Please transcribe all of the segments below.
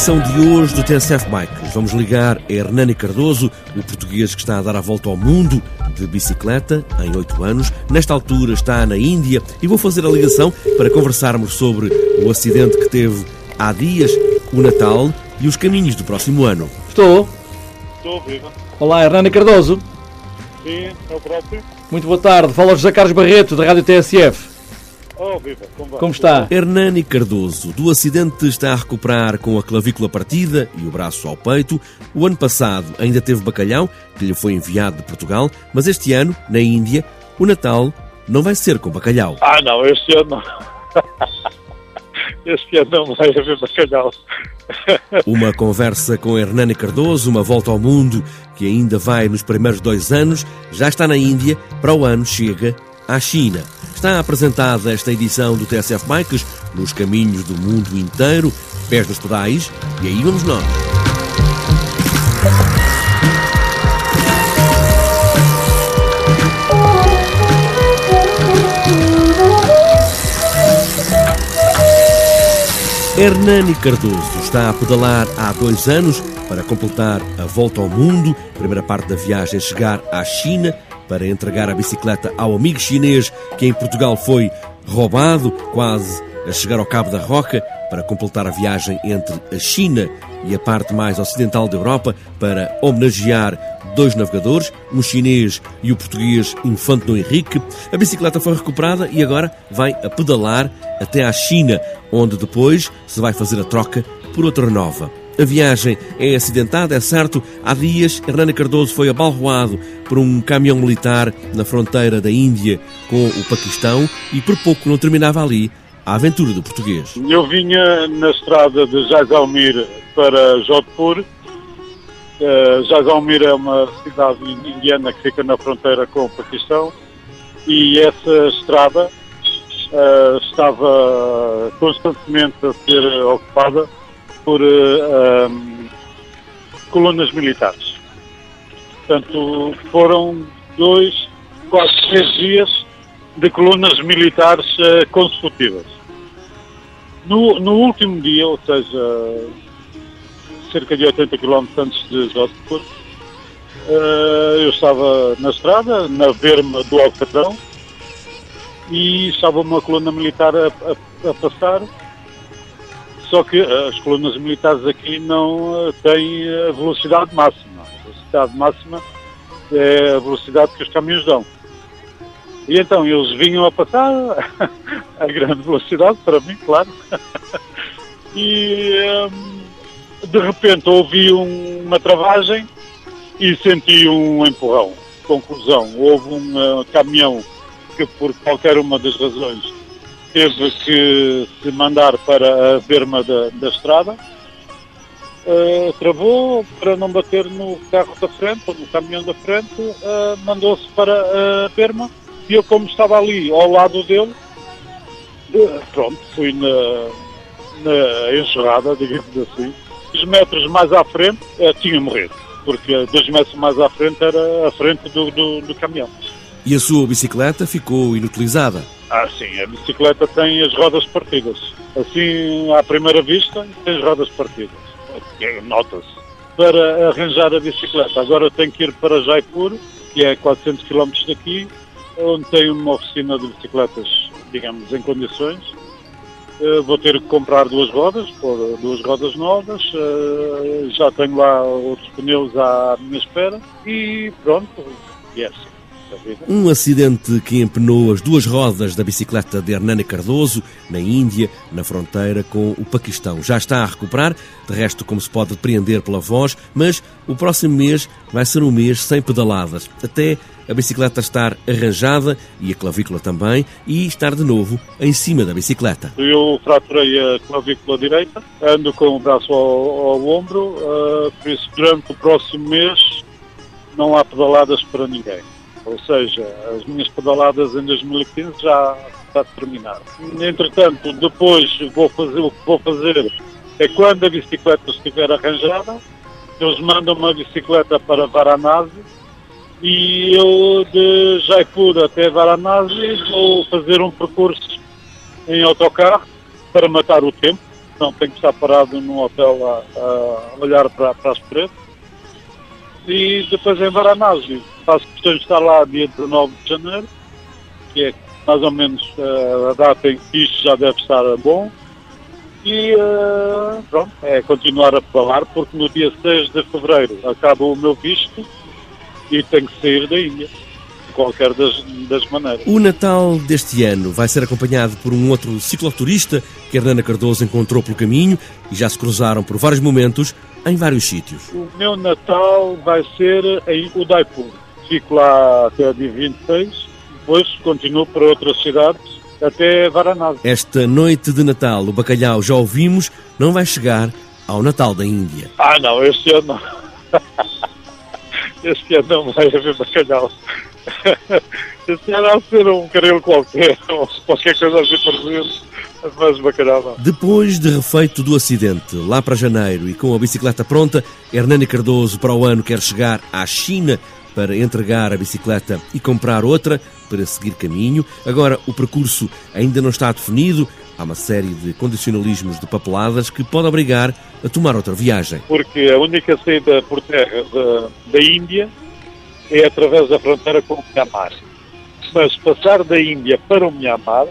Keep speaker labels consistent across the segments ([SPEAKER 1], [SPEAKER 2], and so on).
[SPEAKER 1] edição de hoje do TSF Bikes, vamos ligar a Hernani Cardoso, o português que está a dar a volta ao mundo de bicicleta em oito anos. Nesta altura está na Índia e vou fazer a ligação para conversarmos sobre o acidente que teve há dias, o Natal e os caminhos do próximo ano.
[SPEAKER 2] Estou.
[SPEAKER 3] Estou viva.
[SPEAKER 2] Olá, Hernani Cardoso.
[SPEAKER 3] Sim, é o próprio.
[SPEAKER 2] Muito boa tarde. Fala José Carlos Barreto, da Rádio TSF.
[SPEAKER 3] Oh, viva. Como, vai?
[SPEAKER 2] Como está?
[SPEAKER 1] Hernani Cardoso, do acidente está a recuperar com a clavícula partida e o braço ao peito. O ano passado ainda teve bacalhau, que lhe foi enviado de Portugal, mas este ano, na Índia, o Natal não vai ser com bacalhau.
[SPEAKER 3] Ah, não, este ano não. este ano não vai haver bacalhau.
[SPEAKER 1] Uma conversa com Hernani Cardoso, uma volta ao mundo que ainda vai nos primeiros dois anos, já está na Índia, para o ano chega à China. Está apresentada esta edição do TSF Bikes nos caminhos do mundo inteiro, pés nos pedais, e aí vamos nós. Hernani Cardoso está a pedalar há dois anos para completar a volta ao mundo. Primeira parte da viagem chegar à China para entregar a bicicleta ao amigo chinês que em Portugal foi roubado, quase a chegar ao Cabo da Roca, para completar a viagem entre a China e a parte mais ocidental da Europa para homenagear dois navegadores, um chinês e o português Infante Dom Henrique. A bicicleta foi recuperada e agora vai a pedalar até à China, onde depois se vai fazer a troca por outra nova. A viagem é acidentada, é certo. Há dias, Hernani Cardoso foi abalroado por um caminhão militar na fronteira da Índia com o Paquistão e por pouco não terminava ali a aventura do português.
[SPEAKER 3] Eu vinha na estrada de Jaisalmir para Jodhpur. Uh, Jaisalmir é uma cidade indiana que fica na fronteira com o Paquistão e essa estrada uh, estava constantemente a ser ocupada por uh, um, colunas militares. Portanto, foram dois, quase três dias de colunas militares uh, consecutivas. No, no, último dia, ou seja, cerca de 80 km antes de Jodhpur, uh, eu estava na estrada, na verma do Alcatrão, e estava uma coluna militar a, a, a passar só que as colunas militares aqui não têm a velocidade máxima. A velocidade máxima é a velocidade que os caminhões dão. E então eles vinham a passar a grande velocidade, para mim, claro. E hum, de repente ouvi uma travagem e senti um empurrão. Conclusão, houve um caminhão que por qualquer uma das razões teve que se mandar para a berma da, da estrada, uh, travou para não bater no carro da frente, ou no caminhão da frente, uh, mandou-se para a berma e eu, como estava ali ao lado dele, uh, pronto, fui na, na enxerrada, digamos assim. Dois metros mais à frente, tinha morrido, porque dois metros mais à frente era a frente do, do, do caminhão.
[SPEAKER 1] E a sua bicicleta ficou inutilizada?
[SPEAKER 3] Ah, sim, a bicicleta tem as rodas partidas. Assim, à primeira vista, tem as rodas partidas. Nota-se. Para arranjar a bicicleta, agora tenho que ir para Jaipur, que é 400 km daqui, onde tem uma oficina de bicicletas, digamos, em condições. Uh, vou ter que comprar duas rodas, duas rodas novas, uh, já tenho lá outros pneus à minha espera e pronto, e é assim.
[SPEAKER 1] Um acidente que empenou as duas rodas da bicicleta de Hernani Cardoso, na Índia, na fronteira com o Paquistão. Já está a recuperar, de resto, como se pode depreender pela voz, mas o próximo mês vai ser um mês sem pedaladas, até a bicicleta estar arranjada e a clavícula também, e estar de novo em cima da bicicleta.
[SPEAKER 3] Eu fraturei a clavícula direita, ando com o braço ao, ao ombro, uh, por isso durante o próximo mês não há pedaladas para ninguém. Ou seja, as minhas pedaladas em 2015 já está terminado. Entretanto, depois vou fazer, o que vou fazer é quando a bicicleta estiver arranjada, eles mandam uma bicicleta para Varanasi e eu de Jaipur até Varanasi vou fazer um percurso em autocarro para matar o tempo, senão tenho que estar parado num hotel a, a olhar para, para as paredes. E depois em Varanasi, faço questão de estar lá dia 19 de janeiro, que é mais ou menos uh, a data em que isto já deve estar bom. E uh, pronto, é continuar a falar, porque no dia 6 de fevereiro acaba o meu visto e tenho que sair da Índia qualquer das, das maneiras.
[SPEAKER 1] O Natal deste ano vai ser acompanhado por um outro cicloturista que Hernana Cardoso encontrou pelo caminho e já se cruzaram por vários momentos em vários sítios.
[SPEAKER 3] O meu Natal vai ser em Udaipur. Fico lá até dia 26, depois continuo para outras cidades até Varanasi.
[SPEAKER 1] Esta noite de Natal, o bacalhau, já ouvimos, não vai chegar ao Natal da Índia.
[SPEAKER 3] Ah, não, este ano não. este ano não vai haver bacalhau. Este ano há ser um caril qualquer, ou qualquer coisa assim parecida, mas bacalhau não.
[SPEAKER 1] Depois de refeito do acidente, lá para janeiro e com a bicicleta pronta, Hernani Cardoso para o ano quer chegar à China para entregar a bicicleta e comprar outra para seguir caminho. Agora, o percurso ainda não está definido. Há uma série de condicionalismos de papeladas que pode obrigar a tomar outra viagem.
[SPEAKER 3] Porque a única saída por terra da, da Índia é através da fronteira com o Myanmar. Mas passar da Índia para o Myanmar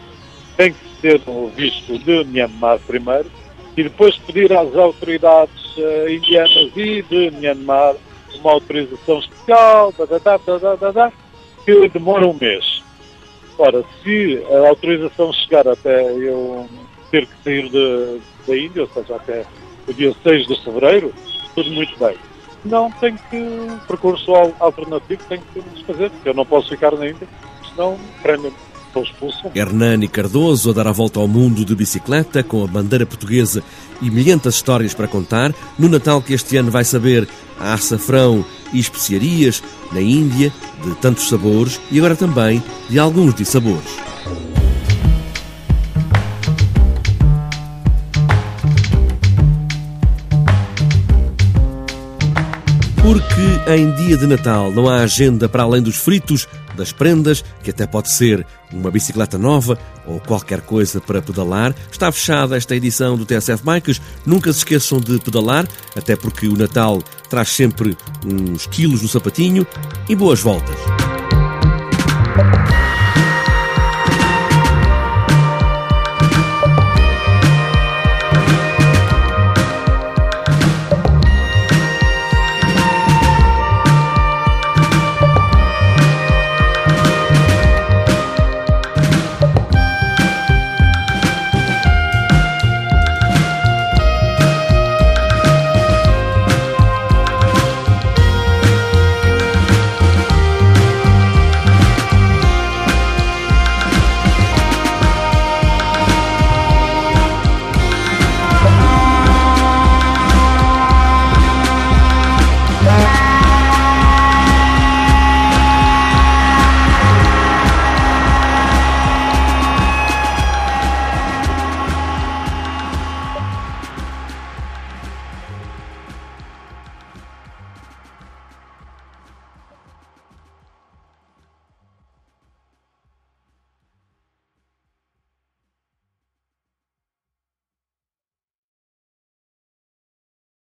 [SPEAKER 3] tem que ter o visto de Myanmar primeiro e depois pedir às autoridades uh, indianas e de Myanmar uma autorização especial, da, da, da, da, que demora um mês. Ora, se a autorização chegar até eu ter que sair de, da Índia, ou seja, até o dia 6 de fevereiro, tudo muito bem. Não, tem que, percurso alternativo tem que fazer, porque eu não posso ficar na Índia, senão prendem-me.
[SPEAKER 1] Hernani Cardoso a dar a volta ao mundo de bicicleta com a bandeira portuguesa e milhentas histórias para contar. No Natal que este ano vai saber há açafrão e especiarias na Índia de tantos sabores e agora também de alguns dissabores. Porque em dia de Natal não há agenda para além dos fritos, das prendas, que até pode ser uma bicicleta nova ou qualquer coisa para pedalar. Está fechada esta edição do TSF Bikes. Nunca se esqueçam de pedalar, até porque o Natal traz sempre uns quilos no sapatinho. E boas voltas!